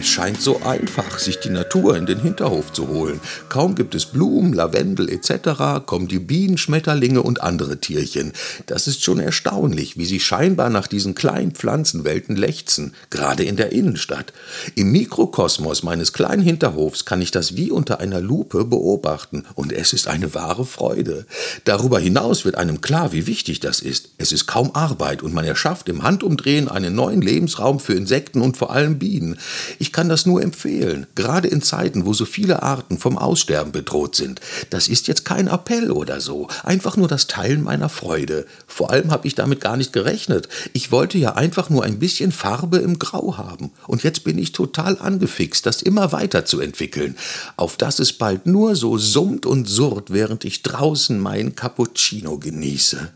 Es scheint so einfach, sich die Natur in den Hinterhof zu holen. Kaum gibt es Blumen, Lavendel etc., kommen die Bienen, Schmetterlinge und andere Tierchen. Das ist schon erstaunlich, wie sie scheinbar nach diesen kleinen Pflanzenwelten lechzen, gerade in der Innenstadt. Im Mikrokosmos meines kleinen Hinterhofs kann ich das wie unter einer Lupe beobachten und es ist eine wahre Freude. Darüber hinaus wird einem klar, wie wichtig das ist. Es ist kaum Arbeit und man erschafft im Handumdrehen einen neuen Lebensraum für Insekten und vor allem Bienen. Ich ich kann das nur empfehlen, gerade in Zeiten, wo so viele Arten vom Aussterben bedroht sind. Das ist jetzt kein Appell oder so, einfach nur das Teilen meiner Freude. Vor allem habe ich damit gar nicht gerechnet. Ich wollte ja einfach nur ein bisschen Farbe im Grau haben. Und jetzt bin ich total angefixt, das immer weiterzuentwickeln, auf dass es bald nur so summt und surrt, während ich draußen meinen Cappuccino genieße.